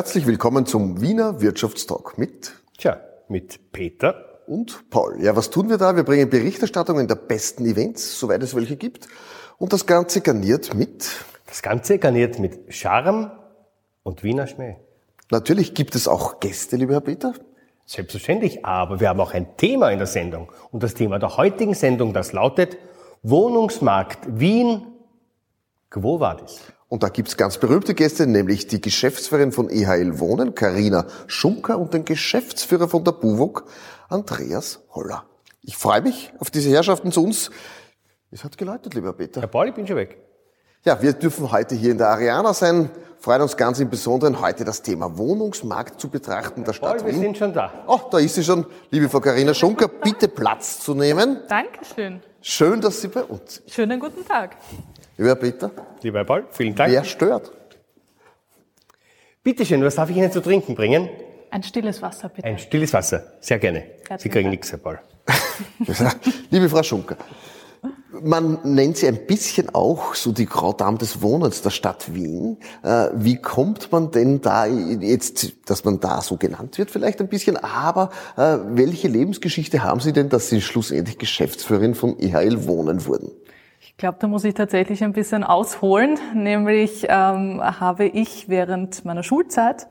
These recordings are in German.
Herzlich willkommen zum Wiener Wirtschaftstalk mit Tja, mit Peter und Paul. Ja, was tun wir da? Wir bringen Berichterstattungen der besten Events, soweit es welche gibt. Und das Ganze garniert mit... Das Ganze garniert mit Charme und Wiener Schmäh. Natürlich gibt es auch Gäste, lieber Herr Peter. Selbstverständlich, aber wir haben auch ein Thema in der Sendung. Und das Thema der heutigen Sendung, das lautet Wohnungsmarkt Wien, Quo Vadis. Und da gibt's ganz berühmte Gäste, nämlich die Geschäftsführerin von EHL Wohnen, Karina Schunker, und den Geschäftsführer von der BUWOG, Andreas Holler. Ich freue mich auf diese Herrschaften zu uns. Es hat geläutet, lieber Peter. Herr Paul, ich bin schon weg. Ja, wir dürfen heute hier in der Ariana sein, freuen uns ganz im Besonderen, heute das Thema Wohnungsmarkt zu betrachten der Stadt Paul, wir Wien. sind schon da. Oh, da ist sie schon. Liebe Frau Karina Schunker, bitte Platz zu nehmen. Dankeschön. Schön, dass Sie bei uns sind. Schönen guten Tag. Lieber Peter, Lieber Herr Paul, vielen Dank. wer stört? Bitte schön, was darf ich Ihnen zu trinken bringen? Ein stilles Wasser, bitte. Ein stilles Wasser. Sehr gerne. Sie Herzlichen kriegen Dank. nichts, Herr Paul. Liebe Frau Schunker, man nennt sie ein bisschen auch so die Grand Dame des Wohnens der Stadt Wien. Äh, Wie kommt man denn da jetzt, dass man da so genannt wird vielleicht ein bisschen, aber äh, welche Lebensgeschichte haben Sie denn, dass Sie schlussendlich Geschäftsführerin von EHL Wohnen wurden? Ich glaube, da muss ich tatsächlich ein bisschen ausholen. Nämlich ähm, habe ich während meiner Schulzeit,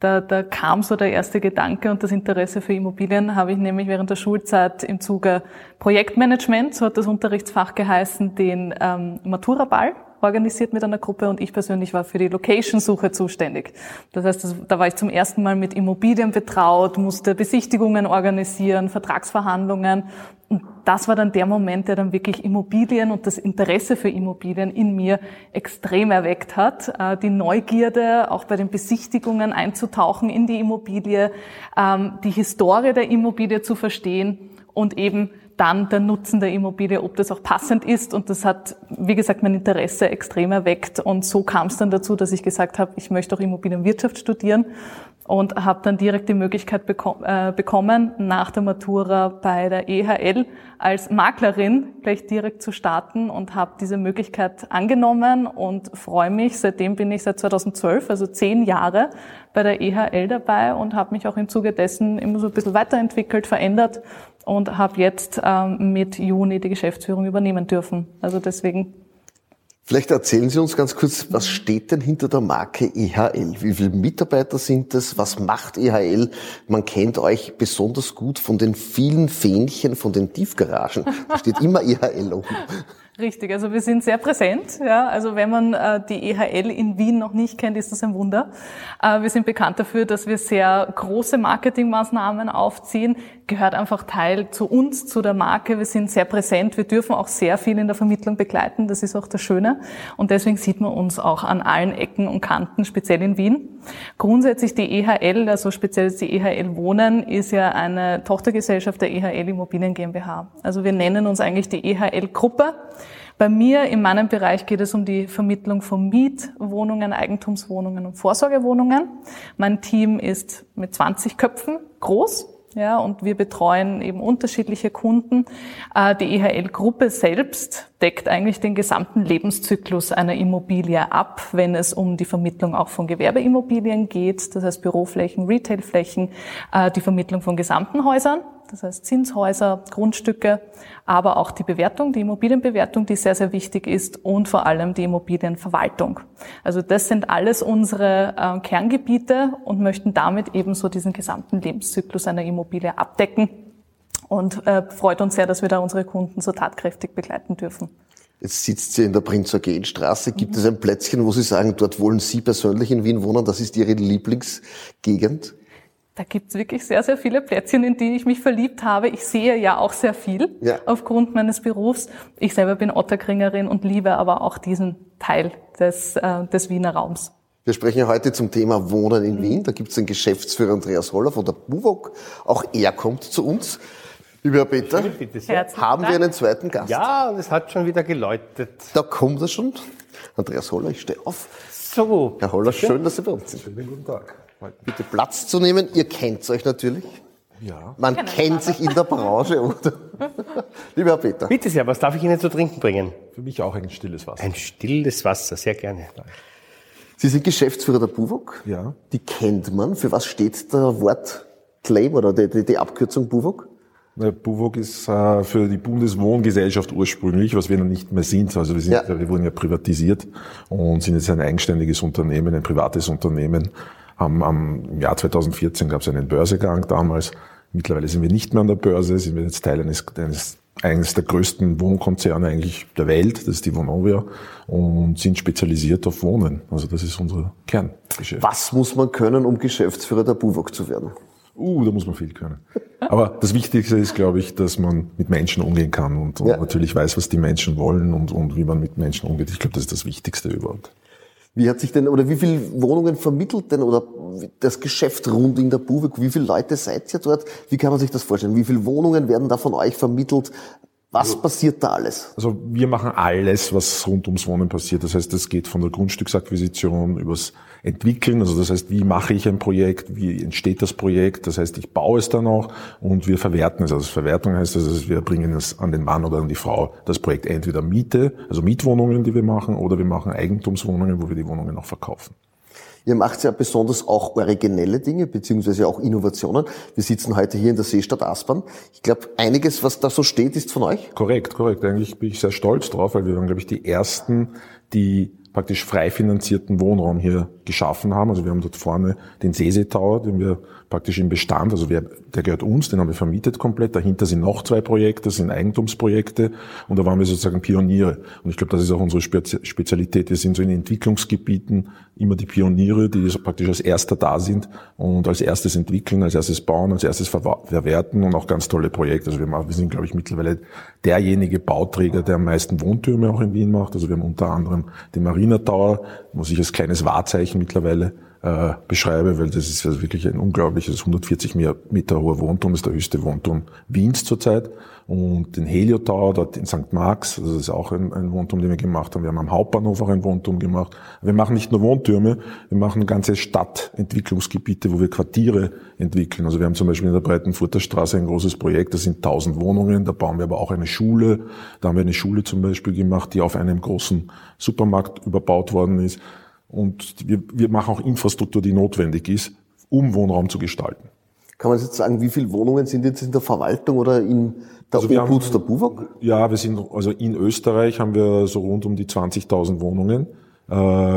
da, da kam so der erste Gedanke und das Interesse für Immobilien, habe ich nämlich während der Schulzeit im Zuge Projektmanagement, so hat das Unterrichtsfach geheißen, den ähm, Matura-Ball organisiert mit einer Gruppe und ich persönlich war für die Location-Suche zuständig. Das heißt, da war ich zum ersten Mal mit Immobilien betraut, musste Besichtigungen organisieren, Vertragsverhandlungen und das war dann der Moment, der dann wirklich Immobilien und das Interesse für Immobilien in mir extrem erweckt hat. Äh, Die Neugierde, auch bei den Besichtigungen einzutauchen in die Immobilie, ähm, die Historie der Immobilie zu verstehen und eben dann der Nutzen der Immobilie, ob das auch passend ist. Und das hat, wie gesagt, mein Interesse extrem erweckt. Und so kam es dann dazu, dass ich gesagt habe, ich möchte auch Immobilienwirtschaft studieren und habe dann direkt die Möglichkeit beko äh, bekommen, nach der Matura bei der EHL als Maklerin gleich direkt zu starten und habe diese Möglichkeit angenommen und freue mich. Seitdem bin ich seit 2012, also zehn Jahre, bei der EHL dabei und habe mich auch im Zuge dessen immer so ein bisschen weiterentwickelt, verändert und habe jetzt ähm, mit Juni die Geschäftsführung übernehmen dürfen. Also deswegen Vielleicht erzählen Sie uns ganz kurz, was steht denn hinter der Marke EHL? Wie viele Mitarbeiter sind es? Was macht EHL? Man kennt euch besonders gut von den vielen Fähnchen von den Tiefgaragen. Da steht immer EHL oben. Richtig, also wir sind sehr präsent. Ja, also wenn man äh, die EHL in Wien noch nicht kennt, ist das ein Wunder. Äh, wir sind bekannt dafür, dass wir sehr große Marketingmaßnahmen aufziehen. Gehört einfach Teil zu uns, zu der Marke. Wir sind sehr präsent. Wir dürfen auch sehr viel in der Vermittlung begleiten. Das ist auch das Schöne. Und deswegen sieht man uns auch an allen Ecken und Kanten, speziell in Wien. Grundsätzlich die EHL, also speziell die EHL Wohnen, ist ja eine Tochtergesellschaft der EHL Immobilien GmbH. Also wir nennen uns eigentlich die EHL Gruppe. Bei mir in meinem Bereich geht es um die Vermittlung von Mietwohnungen, Eigentumswohnungen und Vorsorgewohnungen. Mein Team ist mit 20 Köpfen groß. Ja, und wir betreuen eben unterschiedliche Kunden. Äh, Die EHL-Gruppe selbst deckt eigentlich den gesamten Lebenszyklus einer Immobilie ab, wenn es um die Vermittlung auch von Gewerbeimmobilien geht, das heißt Büroflächen, Retailflächen, äh, die Vermittlung von gesamten Häusern, das heißt Zinshäuser, Grundstücke, aber auch die Bewertung, die Immobilienbewertung, die sehr, sehr wichtig ist und vor allem die Immobilienverwaltung. Also das sind alles unsere äh, Kerngebiete und möchten damit ebenso diesen gesamten Lebenszyklus einer Immobilie abdecken und äh, freut uns sehr, dass wir da unsere Kunden so tatkräftig begleiten dürfen. Jetzt sitzt sie in der Prinz Eugen Straße. Gibt es ein Plätzchen, wo Sie sagen, dort wollen Sie persönlich in Wien wohnen? Das ist Ihre Lieblingsgegend? Da gibt's wirklich sehr, sehr viele Plätzchen, in die ich mich verliebt habe. Ich sehe ja auch sehr viel Ja. aufgrund meines Berufs. Ich selber bin Otterkringerin und liebe aber auch diesen Teil des, äh, des Wiener Raums. Wir sprechen ja heute zum Thema Wohnen in Wien. Da gibt es den Geschäftsführer Andreas Holler von der BUWOG. Auch er kommt zu uns. Lieber Herr Peter, Bitte sehr. Haben wir einen zweiten Gast? Ja, und es hat schon wieder geläutet. Da kommt er schon. Andreas Holler, ich stehe auf. So, Herr Holler, schön, dass Sie bei uns sind. Schönen guten Tag. Bitte Platz zu nehmen. Ihr kennt euch natürlich. Ja. Man kennt sich in der Branche, oder? Lieber Herr Peter, bitte sehr, was darf ich Ihnen zu trinken bringen? Für mich auch ein stilles Wasser. Ein stilles Wasser, sehr gerne. Sie sind Geschäftsführer der BUWOG. Ja. Die kennt man. Für was steht der Wortclaim oder die, die, die Abkürzung BUWOG? BUWOG ist äh, für die Bundeswohngesellschaft ursprünglich, was wir noch nicht mehr sind. Also wir, sind, Ja. wir wurden ja privatisiert und sind jetzt ein eigenständiges Unternehmen, ein privates Unternehmen. Am, am, Im Jahr 2014 gab es einen Börsegang damals. Mittlerweile sind wir nicht mehr an der Börse, sind wir jetzt Teil eines, eines eines der größten Wohnkonzerne eigentlich der Welt, das ist die Vonovia, und sind spezialisiert auf Wohnen. Also das ist unser Kerngeschäft. Was muss man können, um Geschäftsführer der BUWOG zu werden? Uh, da muss man viel können. Aber das Wichtigste ist, glaube ich, dass man mit Menschen umgehen kann und, und Ja. natürlich weiß, was die Menschen wollen und, und wie man mit Menschen umgeht. Ich glaube, das ist das Wichtigste überhaupt. Wie hat sich denn, oder wie viele Wohnungen vermittelt denn, oder das Geschäft rund in der BUWOG? Wie viele Leute seid ihr dort? Wie kann man sich das vorstellen? Wie viele Wohnungen werden da von euch vermittelt? Was passiert da alles? Also wir machen alles, was rund ums Wohnen passiert. Das heißt, es geht von der Grundstücksakquisition übers Entwickeln. Also das heißt, wie mache ich ein Projekt? Wie entsteht das Projekt? Das heißt, ich baue es dann auch und wir verwerten es. Also Verwertung heißt, also wir bringen es an den Mann oder an die Frau. Das Projekt entweder Miete, also Mietwohnungen, die wir machen, oder wir machen Eigentumswohnungen, wo wir die Wohnungen auch verkaufen. Ihr macht ja besonders auch originelle Dinge, beziehungsweise auch Innovationen. Wir sitzen heute hier in der Seestadt Aspern. Ich glaube, einiges, was da so steht, ist von euch. Korrekt, korrekt. Eigentlich bin ich sehr stolz drauf, weil wir waren, glaube ich, die ersten, die praktisch frei finanzierten Wohnraum hier geschaffen haben. Also wir haben dort vorne den Sese Tower, den wir praktisch im Bestand, also wir, der gehört uns, den haben wir vermietet komplett. Dahinter sind noch zwei Projekte, das sind Eigentumsprojekte und da waren wir sozusagen Pioniere. Und ich glaube, das ist auch unsere Spezi- Spezialität. Wir sind so in Entwicklungsgebieten immer die Pioniere, die so praktisch als Erster da sind und als erstes entwickeln, als erstes bauen, als erstes verwerten und auch ganz tolle Projekte. Also wir, machen, wir sind, glaube ich, mittlerweile derjenige Bauträger, der am meisten Wohntürme auch in Wien macht. Also wir haben unter anderem den Marina Tower, muss ich als kleines Wahrzeichen mittlerweile äh, beschreibe, weil das ist also wirklich ein unglaubliches 140 Me- Meter hoher Wohnturm, ist der höchste Wohnturm Wiens zurzeit. Und den Helio Tower dort in St. Marx, also das ist auch ein, ein Wohnturm, den wir gemacht haben. Wir haben am Hauptbahnhof auch einen Wohnturm gemacht. Wir machen nicht nur Wohntürme, wir machen ganze Stadtentwicklungsgebiete, wo wir Quartiere entwickeln. Also wir haben zum Beispiel in der Breitenfurter Straße ein großes Projekt, das sind 1000 Wohnungen, da bauen wir aber auch eine Schule. Da haben wir eine Schule zum Beispiel gemacht, die auf einem großen Supermarkt überbaut worden ist. Und wir, wir machen auch Infrastruktur, die notwendig ist, um Wohnraum zu gestalten. Kann man jetzt sagen, wie viele Wohnungen sind jetzt in der Verwaltung oder in der Also Obhut haben- der BUWOG? Ja, wir sind, also in Österreich haben wir so rund um die 20.000 Wohnungen. Äh,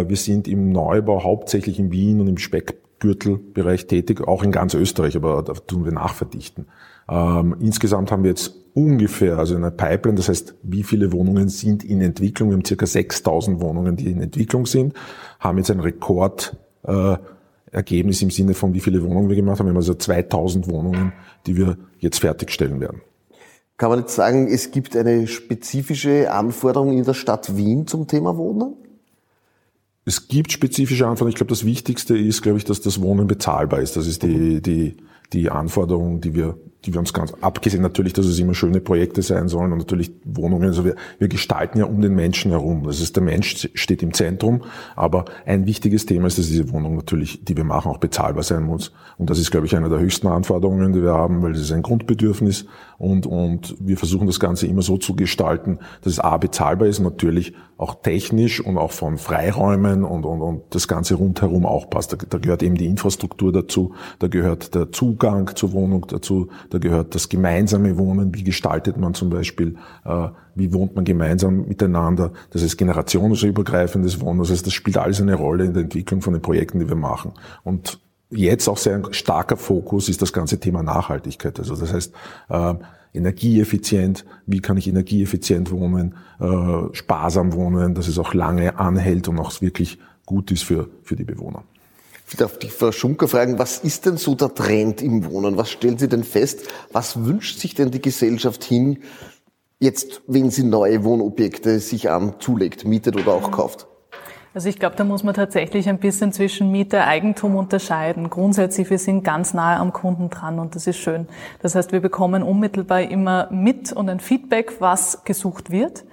Wir sind im Neubau hauptsächlich in Wien und im Speckgürtelbereich tätig, auch in ganz Österreich, aber da tun wir nachverdichten. Ähm, Insgesamt haben wir jetzt ungefähr, also eine Pipeline, das heißt, wie viele Wohnungen sind in Entwicklung? Wir haben circa 6.000 Wohnungen, die in Entwicklung sind, haben jetzt ein Rekord, äh, Ergebnis im Sinne von, wie viele Wohnungen wir gemacht haben. Wir haben also 2000 Wohnungen, die wir jetzt fertigstellen werden. Kann man jetzt sagen, es gibt eine spezifische Anforderung in der Stadt Wien zum Thema Wohnen? Es gibt spezifische Anforderungen. Ich glaube, das Wichtigste ist, glaube ich, dass das Wohnen bezahlbar ist. Das ist die, die, die Anforderung, die wir, die wir uns ganz, abgesehen natürlich, dass es immer schöne Projekte sein sollen und natürlich Wohnungen. Also wir, wir gestalten ja um den Menschen herum. Das ist, der Mensch steht im Zentrum. Aber ein wichtiges Thema ist, dass diese Wohnung natürlich, die wir machen, auch bezahlbar sein muss. Und das ist, glaube ich, eine der höchsten Anforderungen, die wir haben, weil das ist ein Grundbedürfnis. Und, und wir versuchen das Ganze immer so zu gestalten, dass es A, bezahlbar ist, natürlich auch technisch und auch von Freiräumen und, und, und das Ganze rundherum auch passt. Da, da gehört eben die Infrastruktur dazu, da gehört der Zugang zur Wohnung dazu, da gehört das gemeinsame Wohnen, wie gestaltet man zum Beispiel, äh, wie wohnt man gemeinsam miteinander, das ist generationsübergreifendes Wohnen, das heißt, das spielt alles eine Rolle in der Entwicklung von den Projekten, die wir machen. Und jetzt auch sehr starker Fokus ist das ganze Thema Nachhaltigkeit. Also das heißt, äh, energieeffizient, wie kann ich energieeffizient wohnen, äh, sparsam wohnen, dass es auch lange anhält und auch wirklich gut ist für, für die Bewohner. Darf die Frau Schunker fragen, was ist denn so der Trend im Wohnen? Was stellen Sie denn fest? Was wünscht sich denn die Gesellschaft hin, jetzt, wenn sie neue Wohnobjekte sich an zulegt, mietet oder auch kauft? Also ich glaube, da muss man tatsächlich ein bisschen zwischen Miete, Eigentum unterscheiden. Grundsätzlich, wir sind ganz nahe am Kunden dran und das ist schön. Das heißt, wir bekommen unmittelbar immer mit und ein Feedback, was gesucht wird.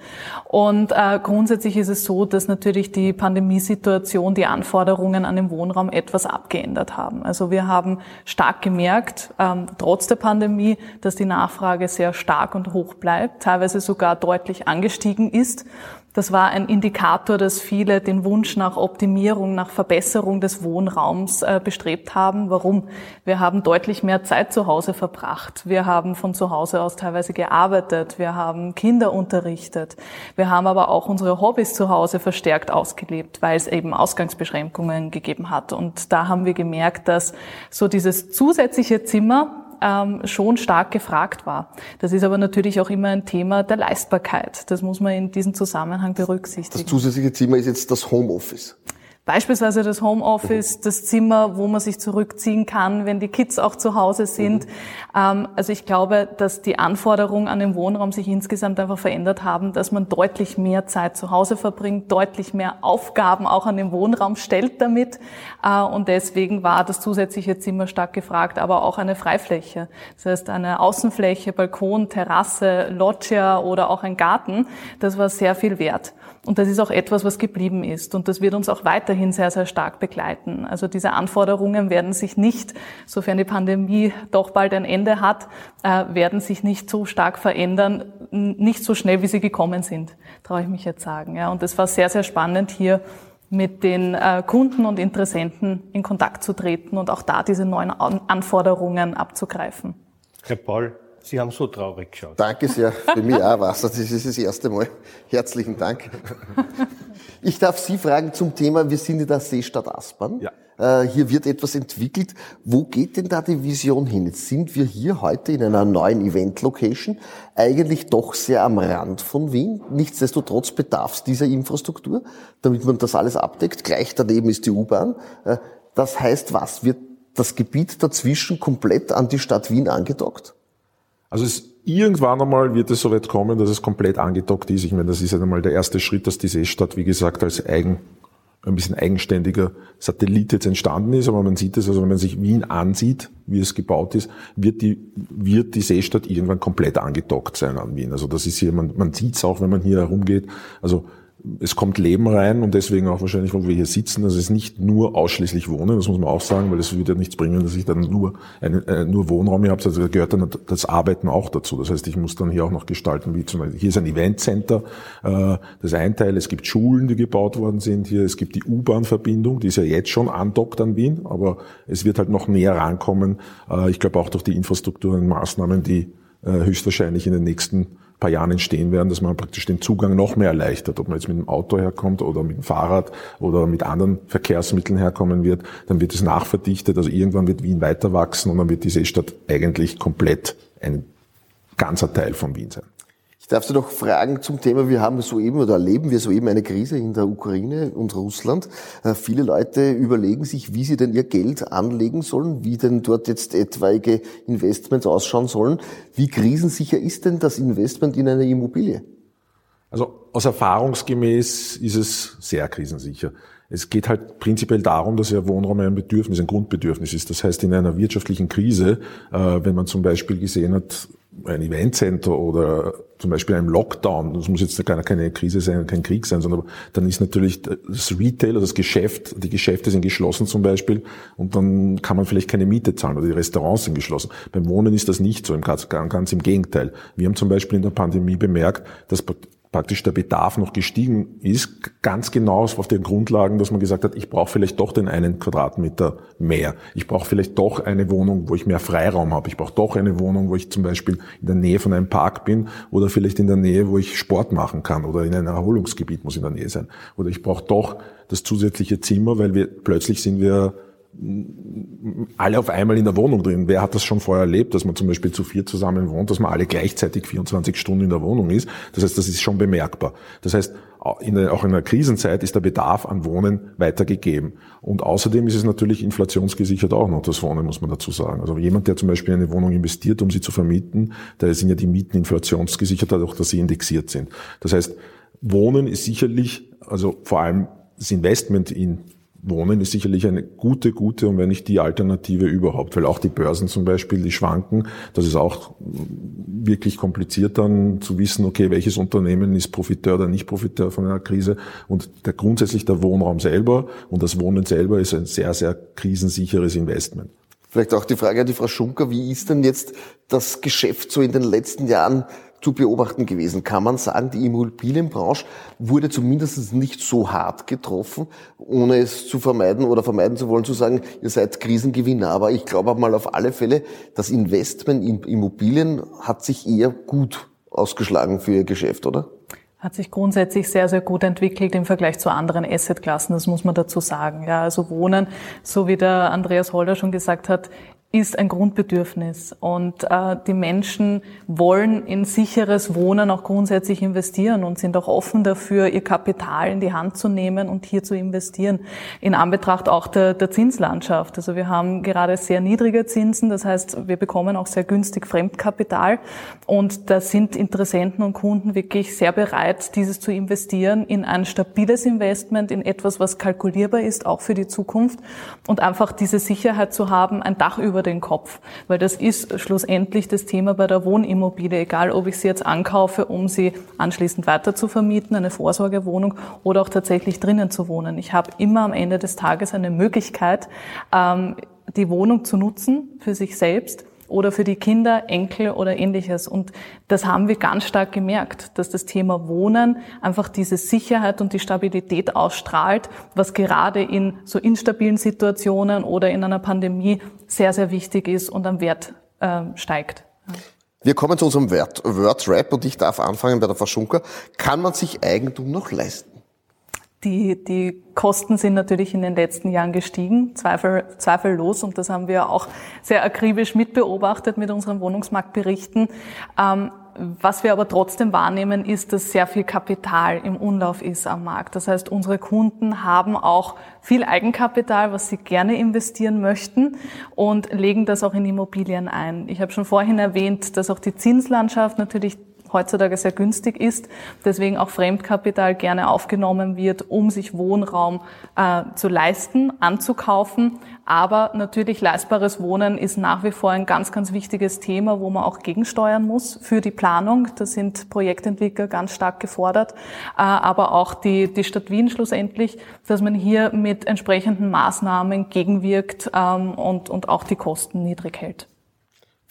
Und äh, grundsätzlich ist es so, dass natürlich die Pandemiesituation die Anforderungen an den Wohnraum etwas abgeändert haben. Also wir haben stark gemerkt, ähm, trotz der Pandemie, dass die Nachfrage sehr stark und hoch bleibt, teilweise sogar deutlich angestiegen ist. Das war ein Indikator, dass viele den Wunsch nach Optimierung, nach Verbesserung des Wohnraums äh, bestrebt haben. Warum? Wir haben deutlich mehr Zeit zu Hause verbracht. Wir haben von zu Hause aus teilweise gearbeitet. Wir haben Kinder unterrichtet. Wir haben aber auch unsere Hobbys zu Hause verstärkt ausgelebt, weil es eben Ausgangsbeschränkungen gegeben hat. Und da haben wir gemerkt, dass so dieses zusätzliche Zimmer ähm, schon stark gefragt war. Das ist aber natürlich auch immer ein Thema der Leistbarkeit. Das muss man in diesem Zusammenhang berücksichtigen. Das zusätzliche Zimmer ist jetzt das Homeoffice. Beispielsweise das Homeoffice, das Zimmer, wo man sich zurückziehen kann, wenn die Kids auch zu Hause sind. Mhm. also ich glaube, dass die Anforderungen an den Wohnraum sich insgesamt einfach verändert haben, dass man deutlich mehr Zeit zu Hause verbringt, deutlich mehr Aufgaben auch an den Wohnraum stellt damit. Äh, und deswegen war das zusätzliche Zimmer stark gefragt, aber auch eine Freifläche. Das heißt, eine Außenfläche, Balkon, Terrasse, Loggia oder auch ein Garten, das war sehr viel wert. Und das ist auch etwas, was geblieben ist. Und das wird uns auch weiterhin sehr, sehr stark begleiten. Also diese Anforderungen werden sich nicht, sofern die Pandemie doch bald ein Ende hat, äh, werden sich nicht so stark verändern, nicht so schnell, wie sie gekommen sind, traue ich mich jetzt sagen. Ja, und es war sehr, sehr spannend hier mit den äh, Kunden und Interessenten in Kontakt zu treten und auch da diese neuen Anforderungen abzugreifen. Herr Paul, Sie haben so traurig geschaut. Danke sehr. Für mich auch was. Das ist das erste Mal. Herzlichen Dank. Ich darf Sie fragen zum Thema, wir sind in der Seestadt Aspern. Ja. Äh, hier wird etwas entwickelt. Wo geht denn da die Vision hin? Jetzt sind wir hier heute in einer neuen Event-Location, eigentlich doch sehr am Rand von Wien. Nichtsdestotrotz bedarf es dieser Infrastruktur, damit man das alles abdeckt. Gleich daneben ist die U-Bahn. Äh, das heißt was? Wird das Gebiet dazwischen komplett an die Stadt Wien angedockt? Also es, irgendwann einmal wird es so weit kommen, dass es komplett angedockt ist. Ich meine, das ist einmal der erste Schritt, dass die Seestadt, wie gesagt, als eigen, ein bisschen eigenständiger Satellit jetzt entstanden ist. Aber man sieht es, also wenn man sich Wien ansieht, wie es gebaut ist, wird die, wird die Seestadt irgendwann komplett angedockt sein an Wien. Also das ist hier, man, man sieht es auch, wenn man hier herumgeht. Also es kommt Leben rein und deswegen auch wahrscheinlich, wo wir hier sitzen, das ist nicht nur ausschließlich Wohnen, das muss man auch sagen, weil es würde ja nichts bringen, dass ich dann nur, eine, äh, nur Wohnraum hier habe, also da gehört dann das Arbeiten auch dazu. Das heißt, ich muss dann hier auch noch gestalten, wie zum Beispiel, hier ist ein Eventcenter, äh, das ist ein Teil, es gibt Schulen, die gebaut worden sind hier, es gibt die U-Bahn-Verbindung, die ist ja jetzt schon andockt an Wien, aber es wird halt noch näher rankommen, äh, ich glaube auch durch die Infrastruktur und Maßnahmen, die äh, höchstwahrscheinlich in den nächsten paar Jahren entstehen werden, dass man praktisch den Zugang noch mehr erleichtert. Ob man jetzt mit dem Auto herkommt oder mit dem Fahrrad oder mit anderen Verkehrsmitteln herkommen wird, dann wird es nachverdichtet. Also irgendwann wird Wien weiter wachsen und dann wird die Seestadt eigentlich komplett ein ganzer Teil von Wien sein. Ich darf Sie noch fragen zum Thema, wir haben soeben oder erleben wir soeben eine Krise in der Ukraine und Russland. Äh, viele Leute überlegen sich, wie sie denn ihr Geld anlegen sollen, wie denn dort jetzt etwaige Investments ausschauen sollen. Wie krisensicher ist denn das Investment in eine Immobilie? Also aus erfahrungsgemäß ist es sehr krisensicher. Es geht halt prinzipiell darum, dass ja Wohnraum ein Bedürfnis, ein Grundbedürfnis ist. Das heißt, in einer wirtschaftlichen Krise, äh, wenn man zum Beispiel gesehen hat, ein Eventcenter oder zum Beispiel einem Lockdown, das muss jetzt keine, keine Krise sein, kein Krieg sein, sondern dann ist natürlich das Retail, also das Geschäft, die Geschäfte sind geschlossen zum Beispiel und dann kann man vielleicht keine Miete zahlen oder die Restaurants sind geschlossen. Beim Wohnen ist das nicht so, ganz, ganz im Gegenteil. Wir haben zum Beispiel in der Pandemie bemerkt, dass praktisch der Bedarf noch gestiegen ist, ganz genau auf den Grundlagen, dass man gesagt hat, ich brauche vielleicht doch den einen Quadratmeter mehr. Ich brauche vielleicht doch eine Wohnung, wo ich mehr Freiraum habe. Ich brauche doch eine Wohnung, wo ich zum Beispiel in der Nähe von einem Park bin oder vielleicht in der Nähe, wo ich Sport machen kann oder in einem Erholungsgebiet muss in der Nähe sein. Oder ich brauche doch das zusätzliche Zimmer, weil wir plötzlich sind wir alle auf einmal in der Wohnung drin. Wer hat das schon vorher erlebt, dass man zum Beispiel zu vier zusammen wohnt, dass man alle gleichzeitig 24 Stunden in der Wohnung ist? Das heißt, das ist schon bemerkbar. Das heißt, auch in der Krisenzeit ist der Bedarf an Wohnen weitergegeben. Und außerdem ist es natürlich inflationsgesichert auch noch, das Wohnen, muss man dazu sagen. Also jemand, der zum Beispiel in eine Wohnung investiert, um sie zu vermieten, da sind ja die Mieten inflationsgesichert, dadurch, dass sie indexiert sind. Das heißt, Wohnen ist sicherlich, also vor allem das Investment in Wohnen ist sicherlich eine gute, gute und wenn nicht die Alternative überhaupt, weil auch die Börsen zum Beispiel, die schwanken. Das ist auch wirklich kompliziert dann zu wissen, okay, welches Unternehmen ist Profiteur oder nicht Profiteur von einer Krise. Und der grundsätzlich der Wohnraum selber und das Wohnen selber ist ein sehr, sehr krisensicheres Investment. Vielleicht auch die Frage an die Frau Schunker, wie ist denn jetzt das Geschäft so in den letzten Jahren zu beobachten gewesen. Kann man sagen, die Immobilienbranche wurde zumindest nicht so hart getroffen, ohne es zu vermeiden oder vermeiden zu wollen, zu sagen, ihr seid Krisengewinner. Aber ich glaube mal auf alle Fälle, das Investment in Immobilien hat sich eher gut ausgeschlagen für ihr Geschäft, oder? hat sich grundsätzlich sehr, sehr gut entwickelt im Vergleich zu anderen Assetklassen. Das muss man dazu sagen. Ja, also Wohnen, so wie der Andreas Holder schon gesagt hat, ist ein Grundbedürfnis und äh, die Menschen wollen in sicheres Wohnen auch grundsätzlich investieren und sind auch offen dafür, ihr Kapital in die Hand zu nehmen und hier zu investieren. In Anbetracht auch der, der Zinslandschaft. Also wir haben gerade sehr niedrige Zinsen, das heißt, wir bekommen auch sehr günstig Fremdkapital und da sind Interessenten und Kunden wirklich sehr bereit, dieses zu investieren in ein stabiles Investment, in etwas, was kalkulierbar ist, auch für die Zukunft und einfach diese Sicherheit zu haben, ein Dach über über den Kopf, weil das ist schlussendlich das Thema bei der Wohnimmobilie, egal ob ich sie jetzt ankaufe, um sie anschließend weiter zu vermieten, eine Vorsorgewohnung oder auch tatsächlich drinnen zu wohnen. Ich habe immer am Ende des Tages eine Möglichkeit, ähm, die Wohnung zu nutzen für sich selbst oder für die Kinder, Enkel oder ähnliches. Und das haben wir ganz stark gemerkt, dass das Thema Wohnen einfach diese Sicherheit und die Stabilität ausstrahlt, was gerade in so instabilen Situationen oder in einer Pandemie sehr, sehr wichtig ist und am Wert äh, steigt. Wir kommen zu unserem Word, Word Rap und ich darf anfangen bei der Frau Schunker. Kann man sich Eigentum noch leisten? Die, die Kosten sind natürlich in den letzten Jahren gestiegen, zweifel, zweifellos, und das haben wir auch sehr akribisch mitbeobachtet mit unseren Wohnungsmarktberichten. Ähm, was wir aber trotzdem wahrnehmen, ist, dass sehr viel Kapital im Umlauf ist am Markt. Das heißt, unsere Kunden haben auch viel Eigenkapital, was sie gerne investieren möchten und legen das auch in Immobilien ein. Ich habe schon vorhin erwähnt, dass auch die Zinslandschaft natürlich heutzutage sehr günstig ist, deswegen auch Fremdkapital gerne aufgenommen wird, um sich Wohnraum äh, zu leisten, anzukaufen. Aber natürlich leistbares Wohnen ist nach wie vor ein ganz, ganz wichtiges Thema, wo man auch gegensteuern muss für die Planung. Da sind Projektentwickler ganz stark gefordert, äh, aber auch die, die Stadt Wien schlussendlich, dass man hier mit entsprechenden Maßnahmen gegenwirkt ähm, und, und auch die Kosten niedrig hält.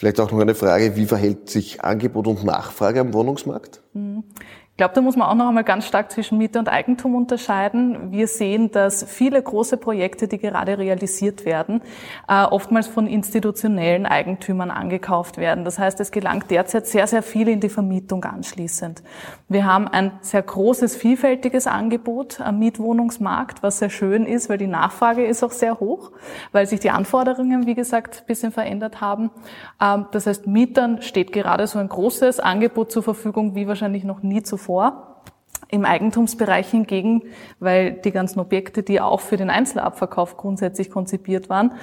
Vielleicht auch noch eine Frage, wie verhält sich Angebot und Nachfrage am Wohnungsmarkt? Glaube, da muss man auch noch einmal ganz stark zwischen Miete und Eigentum unterscheiden. Wir sehen, dass viele große Projekte, die gerade realisiert werden, äh, oftmals von institutionellen Eigentümern angekauft werden. Das heißt, es gelangt derzeit sehr, sehr viel in die Vermietung anschließend. Wir haben ein sehr großes, vielfältiges Angebot am Mietwohnungsmarkt, was sehr schön ist, weil die Nachfrage ist auch sehr hoch, weil sich die Anforderungen, wie gesagt, ein bisschen verändert haben. Ähm, das heißt, Mietern steht gerade so ein großes Angebot zur Verfügung, wie wahrscheinlich noch nie zuvor vor. Im Eigentumsbereich hingegen, weil die ganzen Objekte, die auch für den Einzelabverkauf grundsätzlich konzipiert waren,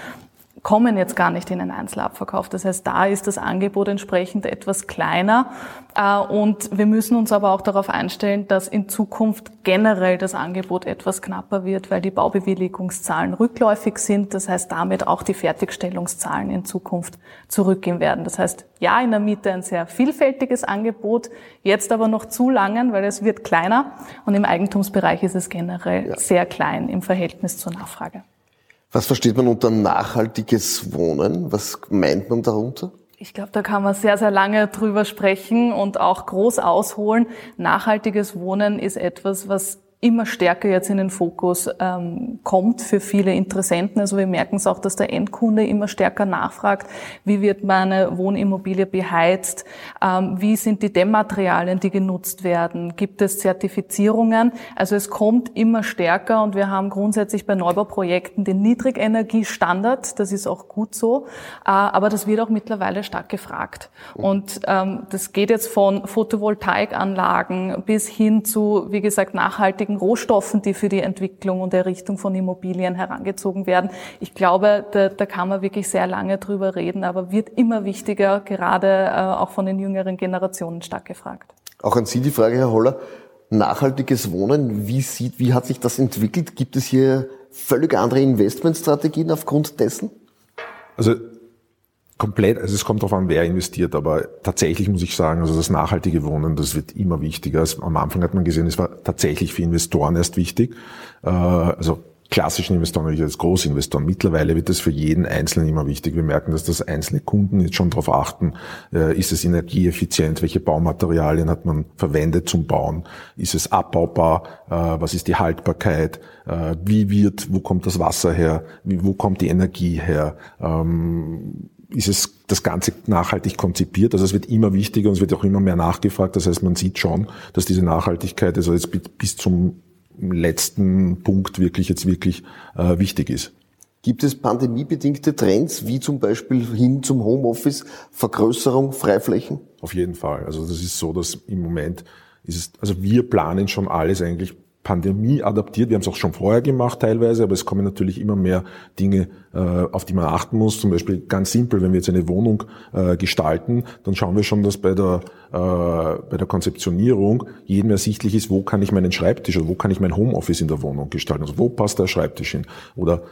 kommen jetzt gar nicht in den Einzelabverkauf. Das heißt, da ist das Angebot entsprechend etwas kleiner. Äh, und wir müssen uns aber auch darauf einstellen, dass in Zukunft generell das Angebot etwas knapper wird, weil die Baubewilligungszahlen rückläufig sind. Das heißt, damit auch die Fertigstellungszahlen in Zukunft zurückgehen werden. Das heißt, ja, in der Miete ein sehr vielfältiges Angebot, jetzt aber noch zu langen, weil es wird kleiner. Und im Eigentumsbereich ist es generell ja. sehr klein im Verhältnis zur Nachfrage. Was versteht man unter nachhaltiges Wohnen? Was meint man darunter? Ich glaube, da kann man sehr, sehr lange drüber sprechen und auch groß ausholen. Nachhaltiges Wohnen ist etwas, was immer stärker jetzt in den Fokus ähm, kommt für viele Interessenten. Also wir merken es auch, dass der Endkunde immer stärker nachfragt, wie wird meine Wohnimmobilie beheizt, ähm, wie sind die Dämmmaterialien, die genutzt werden, gibt es Zertifizierungen. Also es kommt immer stärker und wir haben grundsätzlich bei Neubauprojekten den Niedrigenergiestandard, das ist auch gut so, äh, aber das wird auch mittlerweile stark gefragt. Und ähm, das geht jetzt von Photovoltaikanlagen bis hin zu, wie gesagt, nachhaltigen nachhaltigen Rohstoffen, die für die Entwicklung und Errichtung von Immobilien herangezogen werden. Ich glaube, da, da kann man wirklich sehr lange drüber reden, aber wird immer wichtiger, gerade äh, auch von den jüngeren Generationen stark gefragt. Auch an Sie die Frage, Herr Holler. Nachhaltiges Wohnen, wie sieht, wie hat sich das entwickelt? Gibt es hier völlig andere Investmentstrategien aufgrund dessen? Also komplett, also es kommt darauf an, wer investiert, aber tatsächlich muss ich sagen, also das nachhaltige Wohnen, das wird immer wichtiger. Am Anfang hat man gesehen, es war tatsächlich für Investoren erst wichtig. Äh, also klassischen Investoren, natürlich als Großinvestoren. Mittlerweile wird es für jeden Einzelnen immer wichtig. Wir merken, dass das einzelne Kunden jetzt schon darauf achten, äh, ist es energieeffizient, welche Baumaterialien hat man verwendet zum Bauen, ist es abbaubar, äh, was ist die Haltbarkeit, wie wird, wo kommt das Wasser her, wo kommt die Energie her, ähm, ist es das Ganze nachhaltig konzipiert. Also es wird immer wichtiger und es wird auch immer mehr nachgefragt. Das heißt, man sieht schon, dass diese Nachhaltigkeit also jetzt bis zum letzten Punkt wirklich jetzt wirklich äh, wichtig ist. Gibt es pandemiebedingte Trends, wie zum Beispiel hin zum Homeoffice, Vergrößerung, Freiflächen? Auf jeden Fall. Also das ist so, dass im Moment ist es, also wir planen schon alles eigentlich Pandemie adaptiert. Wir haben es auch schon vorher gemacht teilweise, aber es kommen natürlich immer mehr Dinge, auf die man achten muss. Zum Beispiel ganz simpel, wenn wir jetzt eine Wohnung äh, gestalten, dann schauen wir schon, dass bei der, äh, bei der Konzeptionierung jedem ersichtlich ist, wo kann ich meinen Schreibtisch oder wo kann ich mein Homeoffice in der Wohnung gestalten. Also wo passt der Schreibtisch hin? Oder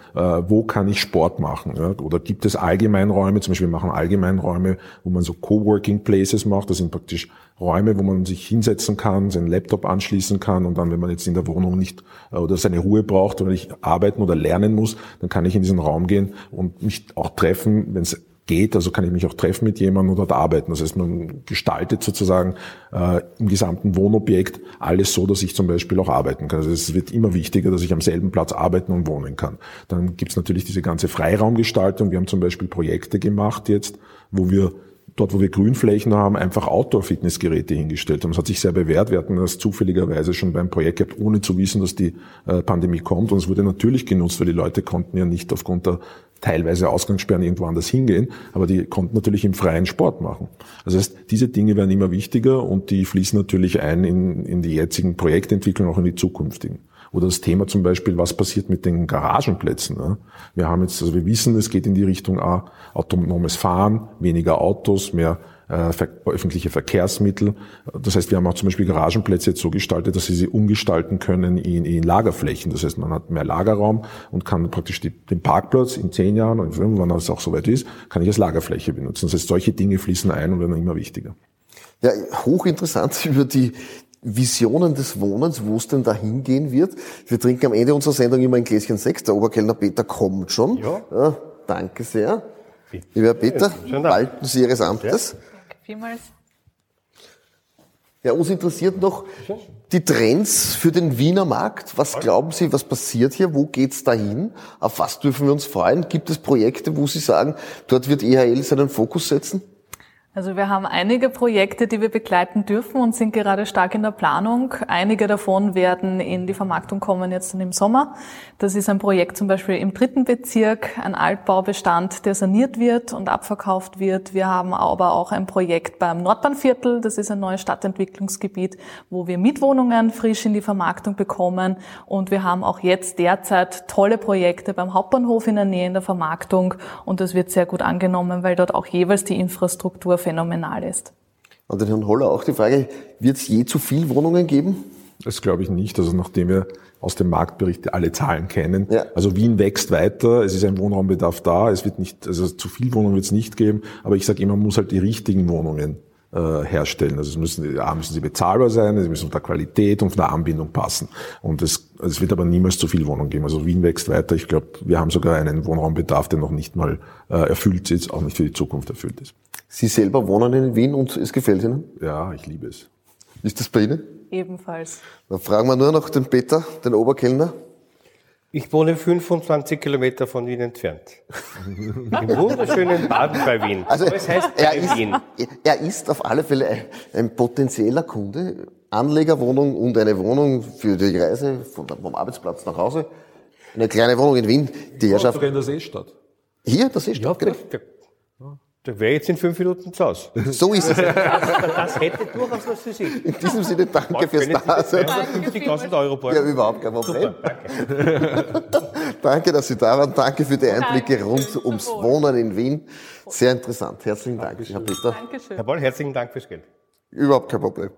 wo kann ich Sport machen? Oder gibt es Allgemeinräume, zum Beispiel wir machen Allgemeinräume, wo man so Coworking Places macht. Das sind praktisch Räume, wo man sich hinsetzen kann, seinen Laptop anschließen kann und dann, wenn man jetzt in der Wohnung nicht äh, oder seine Ruhe braucht oder nicht arbeiten oder lernen muss, dann kann ich in diesen Raum gehen und mich auch treffen, wenn es geht, also kann ich mich auch treffen mit jemandem oder dort arbeiten. Das heißt, man gestaltet sozusagen äh, im gesamten Wohnobjekt alles so, dass ich zum Beispiel auch arbeiten kann. Also es wird immer wichtiger, dass ich am selben Platz arbeiten und wohnen kann. Dann gibt es natürlich diese ganze Freiraumgestaltung. Wir haben zum Beispiel Projekte gemacht jetzt, wo wir dort, wo wir Grünflächen haben, einfach Outdoor-Fitnessgeräte hingestellt haben. Das hat sich sehr bewährt. Wir hatten das zufälligerweise schon beim Projekt gehabt, ohne zu wissen, dass die äh, Pandemie kommt. Und es wurde natürlich genutzt, weil die Leute konnten ja nicht aufgrund der teilweise Ausgangssperren irgendwo anders hingehen, aber die konnten natürlich im freien Sport machen. Das heißt, diese Dinge werden immer wichtiger und die fließen natürlich ein in, in die jetzigen Projektentwicklungen, auch in die zukünftigen. Oder das Thema zum Beispiel, was passiert mit den Garagenplätzen? Ne? Wir haben jetzt, also wir wissen, es geht in die Richtung A, autonomes Fahren, weniger Autos, mehr äh, öffentliche Verkehrsmittel. Das heißt, wir haben auch zum Beispiel Garagenplätze jetzt so gestaltet, dass sie sie umgestalten können in, in Lagerflächen. Das heißt, man hat mehr Lagerraum und kann praktisch die, den Parkplatz in zehn Jahren und wenn es auch soweit ist, kann ich als Lagerfläche benutzen. Das heißt, solche Dinge fließen ein und werden immer wichtiger. Ja, hochinteressant über die, Visionen des Wohnens, wo es denn da hingehen wird. Wir trinken am Ende unserer Sendung immer ein Gläschen Sekt. Der Oberkellner Peter kommt schon. Ja. ja danke sehr. Bitte. Lieber Peter, walten Sie Ihres Amtes. Ja. Danke vielmals. Ja, uns interessiert noch die Trends für den Wiener Markt. Was glauben Sie, was passiert hier? Wo geht's dahin? Auf was dürfen wir uns freuen? Gibt es Projekte, wo Sie sagen, dort wird EHL seinen Fokus setzen? Also wir haben einige Projekte, die wir begleiten dürfen und sind gerade stark in der Planung. Einige davon werden in die Vermarktung kommen jetzt dann im Sommer. Das ist ein Projekt zum Beispiel im dritten Bezirk, ein Altbaubestand, der saniert wird und abverkauft wird. Wir haben aber auch ein Projekt beim Nordbahnviertel. Das ist ein neues Stadtentwicklungsgebiet, wo wir Mietwohnungen frisch in die Vermarktung bekommen. Und wir haben auch jetzt derzeit tolle Projekte beim Hauptbahnhof in der Nähe in der Vermarktung. Und das wird sehr gut angenommen, weil dort auch jeweils die Infrastruktur phänomenal ist. An den Herrn Holler auch die Frage, wird es je zu viel Wohnungen geben? Das glaube ich nicht. Also nachdem wir aus dem Marktbericht alle Zahlen kennen. Ja. Also Wien wächst weiter, es ist ein Wohnraumbedarf da, es wird nicht, also zu viel Wohnungen wird es nicht geben, aber ich sage immer, man muss halt die richtigen Wohnungen äh, herstellen. Also es müssen, A, müssen sie bezahlbar sein, sie müssen von der Qualität und von der Anbindung passen. Und es, es wird aber niemals zu viel Wohnung geben. Also Wien wächst weiter. Ich glaube, wir haben sogar einen Wohnraumbedarf, der noch nicht mal äh, erfüllt ist, auch nicht für die Zukunft erfüllt ist. Sie selber wohnen in Wien und es gefällt Ihnen? Ja, ich liebe es. Ist das bei Ihnen? Ebenfalls. Dann fragen wir nur noch den Peter, den Oberkellner. Ich wohne 25 Kilometer von Wien entfernt. Im wunderschönen Baden bei Wien. Also das heißt er ist, Wien. er ist auf alle Fälle ein, ein, potenzieller Kunde. Anlegerwohnung und eine Wohnung für die Reise vom, vom Arbeitsplatz nach Hause. Eine kleine Wohnung in Wien, die er schafft. Sogar in der Seestadt. Hier, der Seestadt, ja, genau. Da wäre jetzt in fünf Minuten zu Hause. So ist es. Das hätte durchaus was für Sie. In diesem Sinne danke fürs Dasein. 50.000 Euro pro Ja, überhaupt kein Problem. Super, danke. danke, dass Sie da waren. Danke für die Einblicke rund ums Wohnen in Wien. Sehr interessant. Herzlichen Dank, Herr Peter. Dankeschön. Herr Boll, herzlichen Dank fürs Geld. Überhaupt kein Problem.